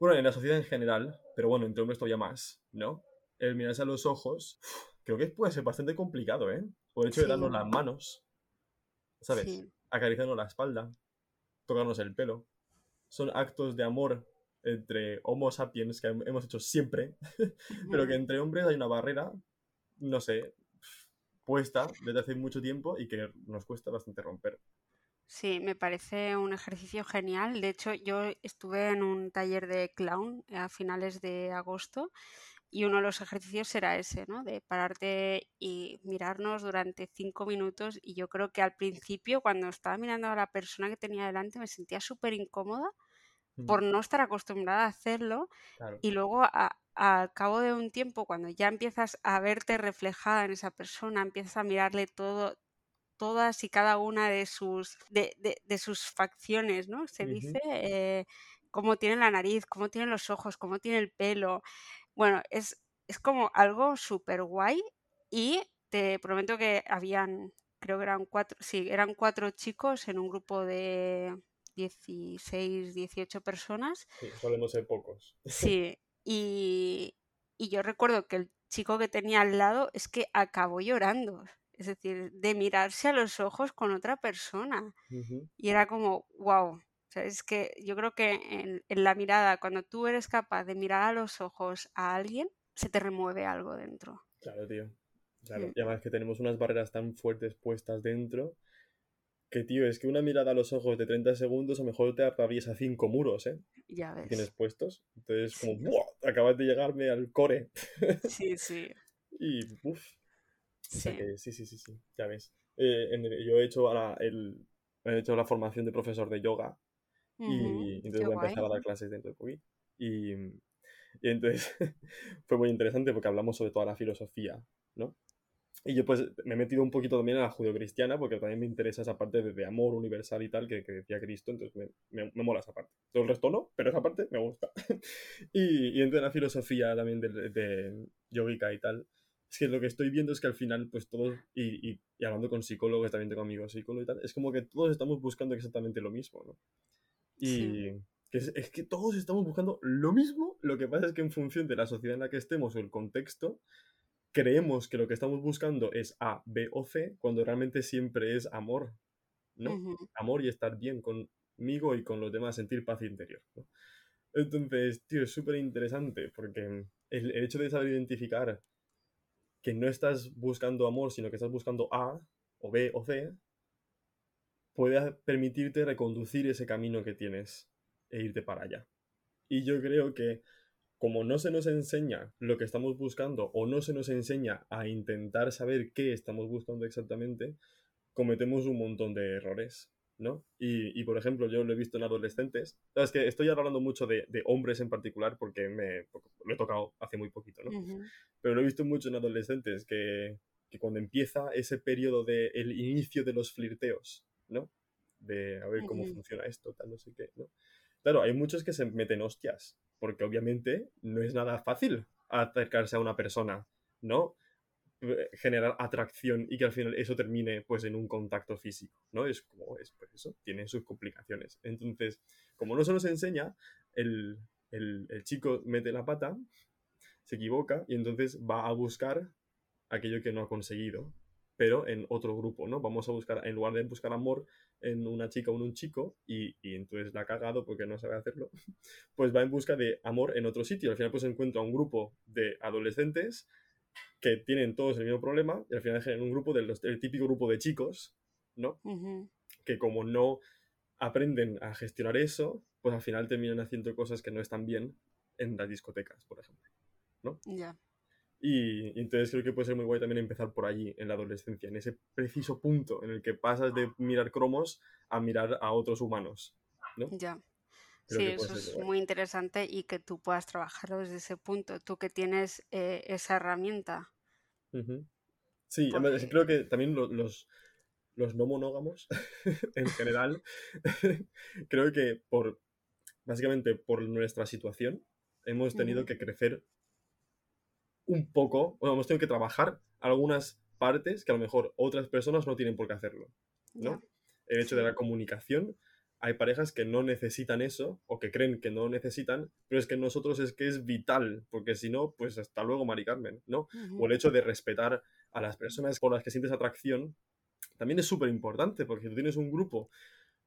bueno, en la sociedad en general, pero bueno, entre hombres todavía más, ¿no? El mirarse a los ojos, creo que puede ser bastante complicado, ¿eh? Por el hecho de darnos las manos, ¿sabes? sí, Acariciarnos la espalda, tocarnos el pelo. Son actos de amor entre Homo sapiens que hemos hecho siempre, pero que entre hombres hay una barrera, no sé, puesta desde hace mucho tiempo y que nos cuesta bastante romper. Sí, me parece un ejercicio genial. De hecho, yo estuve en un taller de clown a finales de agosto y uno de los ejercicios era ese, ¿no? De pararte y mirarnos durante cinco minutos. Y yo creo que al principio, cuando estaba mirando a la persona que tenía delante, me sentía súper incómoda por no estar acostumbrada a hacerlo. Claro. Y luego, a- al cabo de un tiempo, cuando ya empiezas a verte reflejada en esa persona, empiezas a mirarle todo, todas y cada una de sus, de, de- de sus facciones, ¿no? Se dice eh, cómo tiene la nariz, cómo tiene los ojos, cómo tiene el pelo. Bueno, es, es como algo súper guay y te prometo que habían, creo que eran cuatro, sí, eran cuatro chicos en un grupo de 16, 18 personas. Sí, solemos ser pocos. Sí, y, y yo recuerdo que el chico que tenía al lado es que acabó llorando. Es decir, de mirarse a los ojos con otra persona. Y era como, wow. O sea, es que yo creo que en, en, la mirada, cuando tú eres capaz de mirar a los ojos a alguien, se te remueve algo dentro. Claro, tío. Claro. Y además que tenemos unas barreras tan fuertes puestas dentro que, tío, es que una mirada a los ojos de 30 segundos a lo mejor te atraviesa cinco muros, ¿eh? Ya ves. Tienes puestos. Entonces, como, ¡buah! Acabas de llegarme al core. Sí, sí. y, uff. Sí. sí, sí, sí, sí, ya ves. Eh, yo he hecho, ahora el, he hecho la formación de profesor de yoga y entonces voy a empezar a dar clases dentro de poquito. Y, y entonces fue muy interesante porque hablamos sobre toda la filosofía, ¿no? Y yo pues me he metido un poquito también a la judeocristiana porque también me interesa esa parte de, amor universal y tal que, que, decía Cristo, entonces me, me, mola esa parte. Todo el resto no, pero esa parte me gusta. y, y entre la filosofía también de, de yogica y tal, es que lo que estoy viendo es que al final, pues todos, y, y, y, hablando con psicólogos, también tengo amigos psicólogos y tal, es como que todos estamos buscando exactamente lo mismo, ¿no? Y que es, es, que todos estamos buscando lo mismo, lo que pasa es que en función de la sociedad en la que estemos o el contexto, creemos que lo que estamos buscando es A, B o C, cuando realmente siempre es amor, ¿no? Amor y estar bien conmigo y con los demás, sentir paz interior, ¿no? Entonces, tío, es súper interesante porque el, el, hecho de saber identificar que no estás buscando amor, sino que estás buscando A o B o C, puede permitirte reconducir ese camino que tienes e irte para allá. Y yo creo que como no se nos enseña lo que estamos buscando o no se nos enseña a intentar saber qué estamos buscando exactamente, cometemos un montón de errores, ¿no? Y, por ejemplo, yo lo he visto en adolescentes. Es que estoy hablando mucho de, hombres en particular porque me lo he tocado hace muy poquito, ¿no? Pero lo he visto mucho en adolescentes que, cuando empieza ese periodo del el inicio de los flirteos, ¿no? De a ver cómo funciona esto, tal, no sé qué, ¿no? Claro, hay muchos que se meten hostias porque obviamente no es nada fácil acercarse a una persona, ¿no? Eh, generar atracción y que al final eso termine pues en un contacto físico, ¿no? Es como, es pues eso, tiene sus complicaciones. Entonces, como no se nos enseña, el, el, el chico mete la pata, se equivoca y entonces va a buscar aquello que no ha conseguido, pero en otro grupo, ¿no? Vamos a buscar, en lugar de buscar amor, en una chica o en un chico y, y, entonces la ha cagado porque no sabe hacerlo, pues va en busca de amor en otro sitio. Al final pues encuentra un grupo de adolescentes que tienen todos el mismo problema y al final generan un grupo del, típico grupo de chicos, ¿no? Que como no aprenden a gestionar eso, pues al final terminan haciendo cosas que no están bien en las discotecas, por ejemplo, ¿no? Ya. Y, entonces creo que puede ser muy guay también empezar por allí, en la adolescencia, en ese preciso punto en el que pasas de mirar cromos a mirar a otros humanos, ¿no? Ya. sí, eso es muy interesante y que tú puedas trabajarlo desde ese punto, tú que tienes eh, esa herramienta. Sí, creo que también los, los no monógamos, en general, creo que por, básicamente por nuestra situación, hemos tenido que crecer un poco, o hemos tenido que trabajar algunas partes que a lo mejor otras personas no tienen por qué hacerlo, ¿no? El hecho de la comunicación, hay parejas que no necesitan eso o que creen que no necesitan, pero es que nosotros es que es vital, porque si no, pues hasta luego, Mari Carmen, ¿no? O el hecho de respetar a las personas por las que sientes atracción, también es súper importante, porque si tú tienes un grupo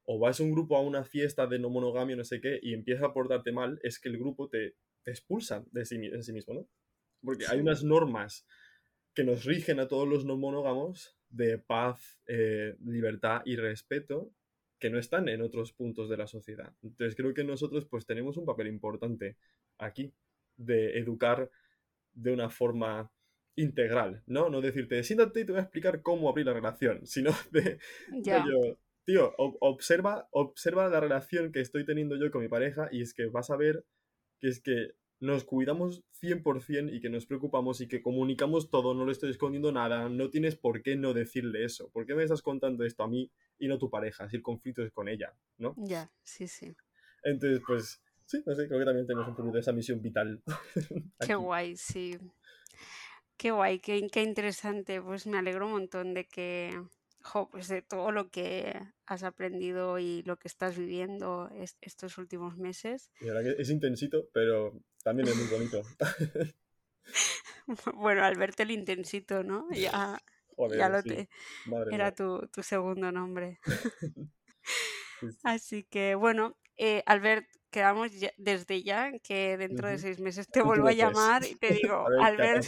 o vas a un grupo a una fiesta de no monogamia, no sé qué, y empieza a portarte mal, es que el grupo te, expulsa de sí, de sí mismo, ¿no? Porque hay unas normas que nos rigen a todos los no monógamos de paz, eh, libertad y respeto que no están en otros puntos de la sociedad. Entonces creo que nosotros pues tenemos un papel importante aquí de educar de una forma integral, ¿no? No decirte, siéntate y te voy a explicar cómo abrir la relación, sino de, tío, observa, observa la relación que estoy teniendo yo con mi pareja y es que vas a ver que es que nos cuidamos 100% y que nos preocupamos y que comunicamos todo, no le estoy escondiendo nada, no tienes por qué no decirle eso. ¿Por qué me estás contando esto a mí y no tu pareja? Si el conflicto es con ella, ¿no? Ya, sí, sí. Entonces, pues, sí, no sé, creo que también tenemos un poquito de esa misión vital. qué guay, sí. Qué guay, qué, qué interesante. Pues me alegro un montón de que, pues de todo lo que has aprendido y lo que estás viviendo estos últimos meses. es intensito, pero también es muy bonito. bueno, al verte el intensito, ¿no? Ya, ya lo te... Era tu, segundo nombre. Así que bueno, eh, Albert, quedamos desde ya que dentro de seis meses te vuelvo a llamar y te digo, Albert,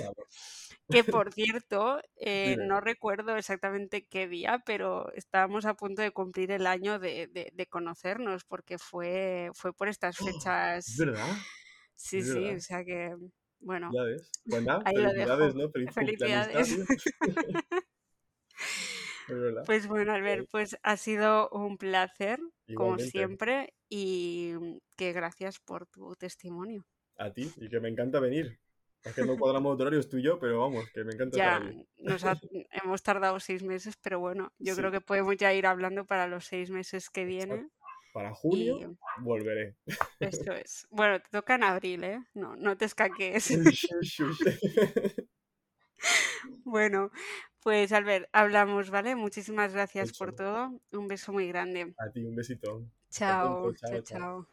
que por cierto, eh, no recuerdo exactamente qué día, pero estábamos a punto de cumplir el año de, conocernos, porque fue, fue por estas ¡Oh! fechas. ¿Verdad? Sí, sí, o sea que, bueno. Ya ves. Bueno, pues felicidades, ¿no? felicidades. pues bueno, Albert, pues ha sido un placer, como siempre, y que gracias por tu testimonio. A ti, y que me encanta venir. Es que no cuadramos horarios tú y yo, pero vamos, que me encanta. Ya, nos hemos tardado seis meses, pero bueno, yo creo que podemos ya ir hablando para los seis meses que vienen. Para junio volveré. Esto es. Bueno, te toca en abril, ¿eh? No, no te escaques. bueno, pues Albert, hablamos, ¿vale? Muchísimas gracias por todo. Un beso muy grande. A ti, un besito. chao, chao. chao.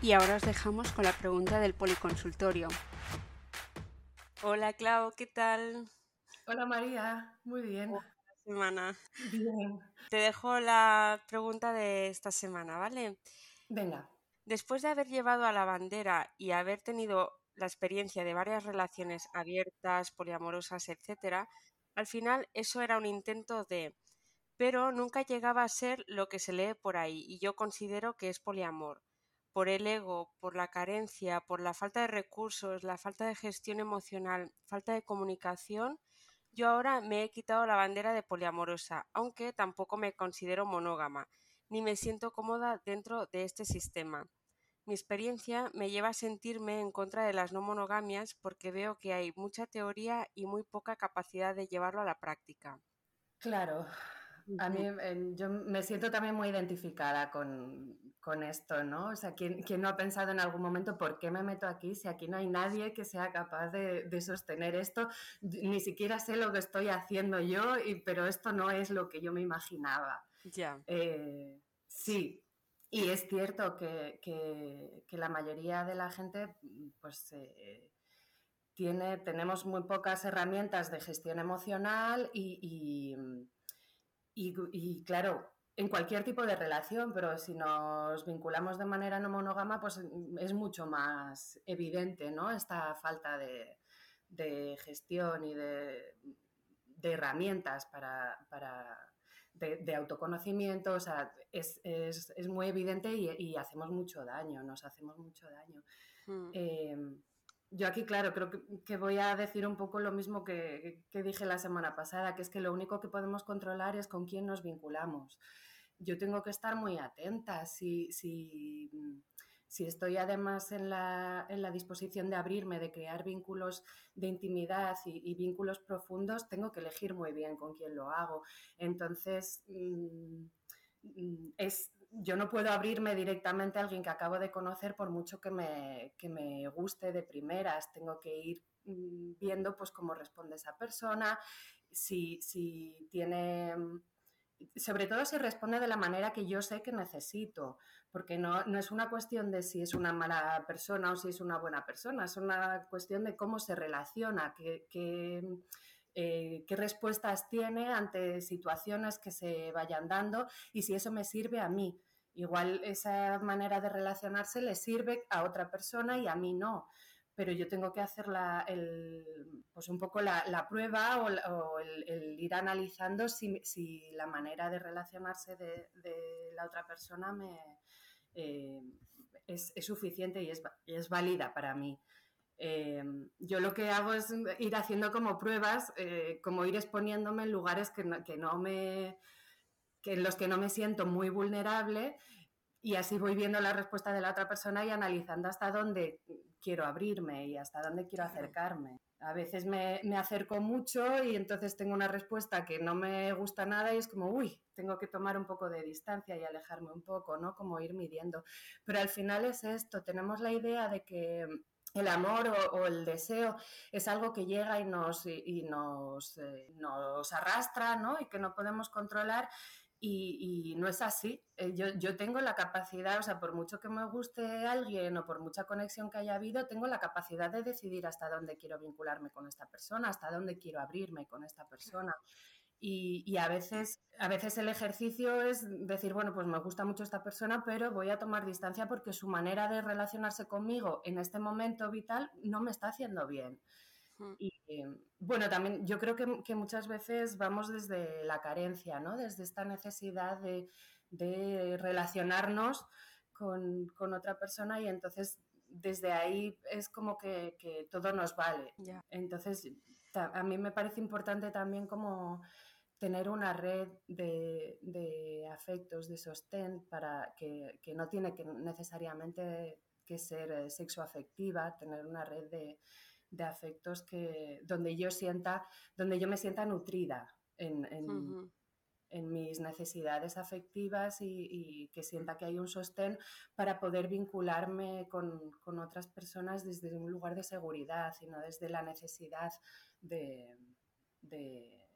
Y ahora os dejamos con la pregunta del policonsultorio. Hola Clau, ¿qué tal? Hola María, muy bien. Buena semana. Bien. Te dejo la pregunta de esta semana, ¿vale? Venga. Después de haber llevado a la bandera y haber tenido la experiencia de varias relaciones abiertas, poliamorosas, etcétera, al final eso era un intento de, pero nunca llegaba a ser lo que se lee por ahí y yo considero que es poliamor por el ego, por la carencia, por la falta de recursos, la falta de gestión emocional, falta de comunicación, yo ahora me he quitado la bandera de poliamorosa, aunque tampoco me considero monógama, ni me siento cómoda dentro de este sistema. Mi experiencia me lleva a sentirme en contra de las no monogamias porque veo que hay mucha teoría y muy poca capacidad de llevarlo a la práctica. Claro, a mí yo me siento también muy identificada con, con esto, ¿no? O sea, ¿quién, ¿quién, no ha pensado en algún momento por qué me meto aquí si aquí no hay nadie que sea capaz de, de sostener esto? Ni siquiera sé lo que estoy haciendo yo, y, pero esto no es lo que yo me imaginaba. Ya. Eh, sí, y es cierto que, que, que, la mayoría de la gente, pues... Eh, tiene, tenemos muy pocas herramientas de gestión emocional y, y, y, y claro, en cualquier tipo de relación, pero si nos vinculamos de manera no monógama, pues es mucho más evidente, ¿no? Esta falta de, gestión y de, herramientas para, de, autoconocimiento, o sea, es, muy evidente y, hacemos mucho daño, nos hacemos mucho daño. Hmm. Em, yo aquí, claro, creo que, voy a decir un poco lo mismo que, que, dije la semana pasada, que es que lo único que podemos controlar es con quién nos vinculamos yo tengo que estar muy atenta. Si, si, mm, si estoy además en la, en la, disposición de abrirme, de crear vínculos de intimidad y, vínculos profundos, tengo que elegir muy bien con quién lo hago. Entonces, mm, mm, es, yo no puedo abrirme directamente a alguien que acabo de conocer por mucho que me, que me guste de primeras. Tengo que ir viendo pues cómo responde esa persona, si, si tiene sobre todo si responde de la manera que yo sé que necesito, porque no, es una cuestión de si es una mala persona o si es una buena persona, es una cuestión de cómo se relaciona, qué, eh, respuestas tiene ante situaciones que se vayan dando y si eso me sirve a mí. Igual esa manera de relacionarse le sirve a otra persona y a mí no pero yo tengo que hacer el, pues un poco la, prueba o, el, ir analizando si, la manera de relacionarse de, la otra persona me, eh, es, suficiente y es, es, válida para mí. Eh, yo lo que hago es ir haciendo como pruebas, eh, como ir exponiéndome en lugares que que no me, que en los que no me siento muy vulnerable y así voy viendo la respuesta de la otra persona y analizando hasta dónde quiero abrirme y hasta dónde quiero acercarme. A veces me, me, acerco mucho y entonces tengo una respuesta que no me gusta nada y es como, uy, tengo que tomar un poco de distancia y alejarme un poco, ¿no? Como ir midiendo. Pero al final es esto, tenemos la idea de que el amor o, el deseo es algo que llega y nos, y, nos, eh, nos arrastra, ¿no? Y que no podemos controlar Y, no es así. Eh, yo, yo, tengo la capacidad, o sea, por mucho que me guste alguien o por mucha conexión que haya habido, tengo la capacidad de decidir hasta dónde quiero vincularme con esta persona, hasta dónde quiero abrirme con esta persona. Y, y, a, veces, a veces el ejercicio es decir, bueno, pues me gusta mucho esta persona, pero voy a tomar distancia porque su manera de relacionarse conmigo en este momento vital no me está haciendo bien. Y bueno, también yo creo que, muchas veces vamos desde la carencia, ¿no? Desde esta necesidad de, relacionarnos con, otra persona y entonces desde ahí es como que, todo nos vale. Entonces, a mí me parece importante también como tener una red de, afectos, de sostén, para que, que, no tiene que necesariamente que ser eh, sexoafectiva, tener una red de, de afectos que, donde yo sienta, donde yo me sienta nutrida en, en, mis necesidades afectivas y, que sienta que hay un sostén para poder vincularme con, con, otras personas desde un lugar de seguridad y no desde la necesidad de, de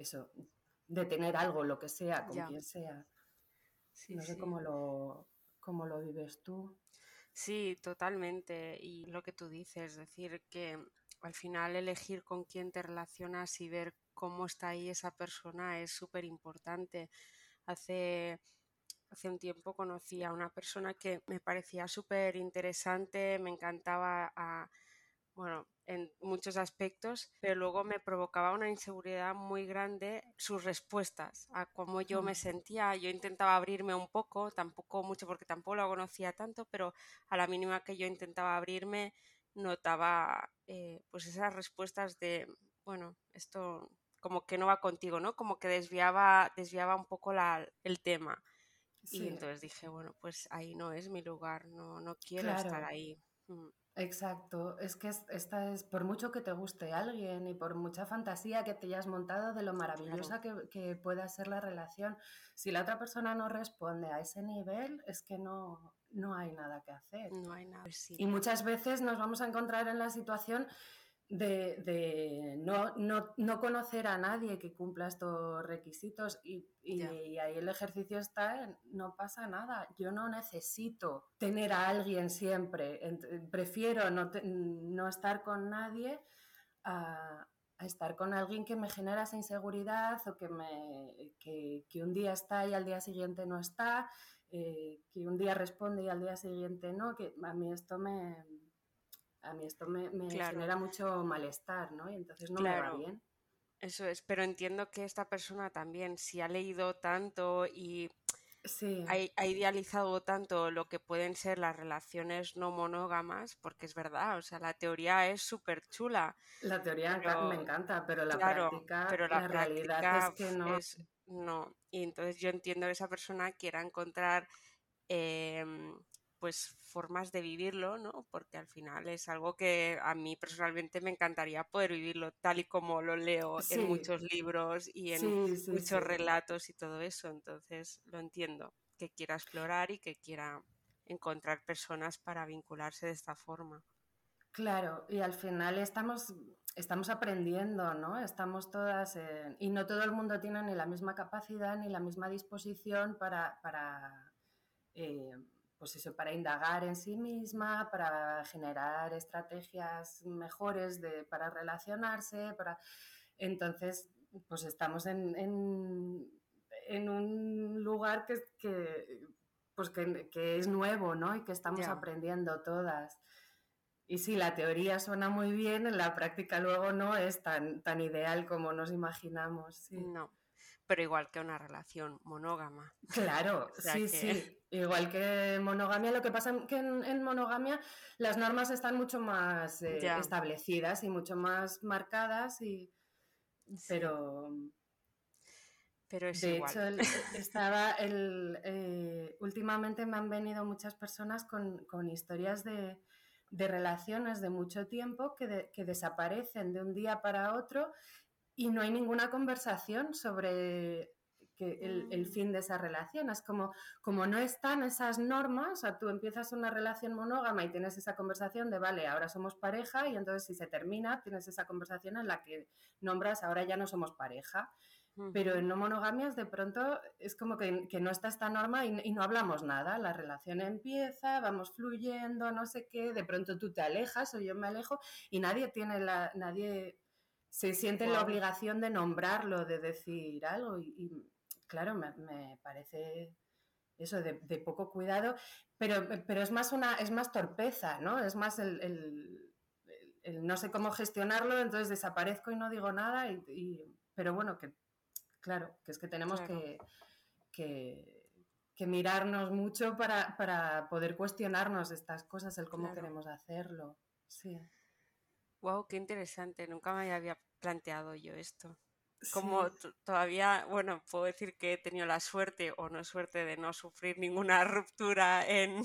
eso, de tener algo, lo que sea, con quien sea. no sé cómo lo, cómo lo vives tú. Sí, totalmente. Y lo que tú dices, es decir, que al final elegir con quién te relacionas y ver cómo está ahí esa persona es súper importante. Hace, hace un tiempo conocí a una persona que me parecía súper interesante, me encantaba a, bueno, en muchos aspectos, pero luego me provocaba una inseguridad muy grande sus respuestas a cómo yo me mm. sentía. Yo intentaba abrirme un poco, tampoco mucho porque tampoco lo conocía tanto, pero a la mínima que yo intentaba abrirme notaba eh, pues esas respuestas de, bueno, esto como que no va contigo, ¿no? Como que desviaba, desviaba un poco la, el tema. Y entonces dije, bueno, pues ahí no es mi lugar, no, no quiero estar ahí. Mm. Exacto, es que esta es, por mucho que te guste alguien y por mucha fantasía que te hayas montado de lo maravillosa que, pueda ser la relación, si la otra persona no responde a ese nivel, es que no, no hay nada que hacer. No hay nada. Y muchas veces nos vamos a encontrar en la situación de, no, no, conocer a nadie que cumpla estos requisitos y, ahí el ejercicio está no pasa nada, yo no necesito tener a alguien siempre, prefiero no, estar con nadie a, estar con alguien que me genera esa inseguridad o que, me, que, un día está y al día siguiente no está, eh, que un día responde y al día siguiente no, que a mí esto me a mí esto me, genera mucho malestar, ¿no? Y entonces no me va bien. Eso es, pero entiendo que esta persona también, si ha leído tanto y ha, idealizado tanto lo que pueden ser las relaciones no monógamas, porque es verdad, o sea, la teoría es súper chula. La teoría me encanta, pero la práctica, pero la, realidad es que no. no. Y entonces yo entiendo que esa persona quiera encontrar em, pues formas de vivirlo, ¿no? Porque al final es algo que a mí personalmente me encantaría poder vivirlo tal y como lo leo en muchos libros y en muchos relatos y todo eso. Entonces lo entiendo, que quiera explorar y que quiera encontrar personas para vincularse de esta forma. Claro, y al final estamos, estamos aprendiendo, ¿no? Estamos todas, y no todo el mundo tiene ni la misma capacidad ni la misma disposición para, para eh, pues eso, para indagar en sí misma, para generar estrategias mejores de, para relacionarse, para... Entonces, pues estamos en, en, un lugar que, que pues que, es nuevo, ¿no? Y que estamos aprendiendo todas. Y sí, la teoría suena muy bien, en la práctica luego no es tan, tan ideal como nos imaginamos. Sí. No pero igual que una relación monógama. Claro, sí, sí. Igual que monogamia, lo que pasa es que en, monogamia las normas están mucho más eh, establecidas y mucho más marcadas, y... pero... Pero es de hecho, estaba el, eh, últimamente me han venido muchas personas con, historias de, relaciones de mucho tiempo que, que desaparecen de un día para otro y no hay ninguna conversación sobre que el, mm. fin de esa relación. Es como, como no están esas normas, o sea, tú empiezas una relación monógama y tienes esa conversación de, vale, ahora somos pareja y entonces si se termina, tienes esa conversación en la que nombras, ahora ya no somos pareja. Pero en no monogamias de pronto es como que, no está esta norma y, no hablamos nada. La relación empieza, vamos fluyendo, no sé qué, de pronto tú te alejas o yo me alejo y nadie tiene la, nadie se siente la obligación de nombrarlo, de decir algo. Y, claro, me, parece eso de, poco cuidado, pero, pero es más una, es más torpeza, ¿no? Es más el, no sé cómo gestionarlo, entonces desaparezco y no digo nada, y, pero bueno, que Claro, que es que tenemos que, que, mirarnos mucho para, poder cuestionarnos estas cosas, el cómo queremos hacerlo. Sí. Wow, qué interesante. Nunca me había planteado yo esto. Como todavía, bueno, puedo decir que he tenido la suerte o no suerte de no sufrir ninguna ruptura en,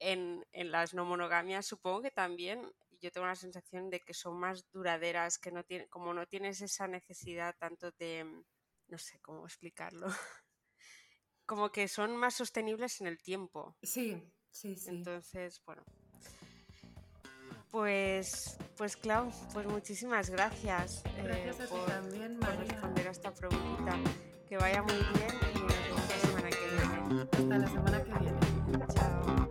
en, en las no monogamias, supongo que también yo tengo la sensación de que son más duraderas, que no tiene, como no tienes esa necesidad tanto de, no sé cómo explicarlo, como que son más sostenibles en el tiempo. Sí, sí, sí. Entonces, bueno. Pues, pues Clau, pues muchísimas gracias. Eh, gracias a ti también, María. Por responder a esta pregunta. Que vaya muy bien y nos vemos la semana que viene. Hasta la semana que viene. Chao.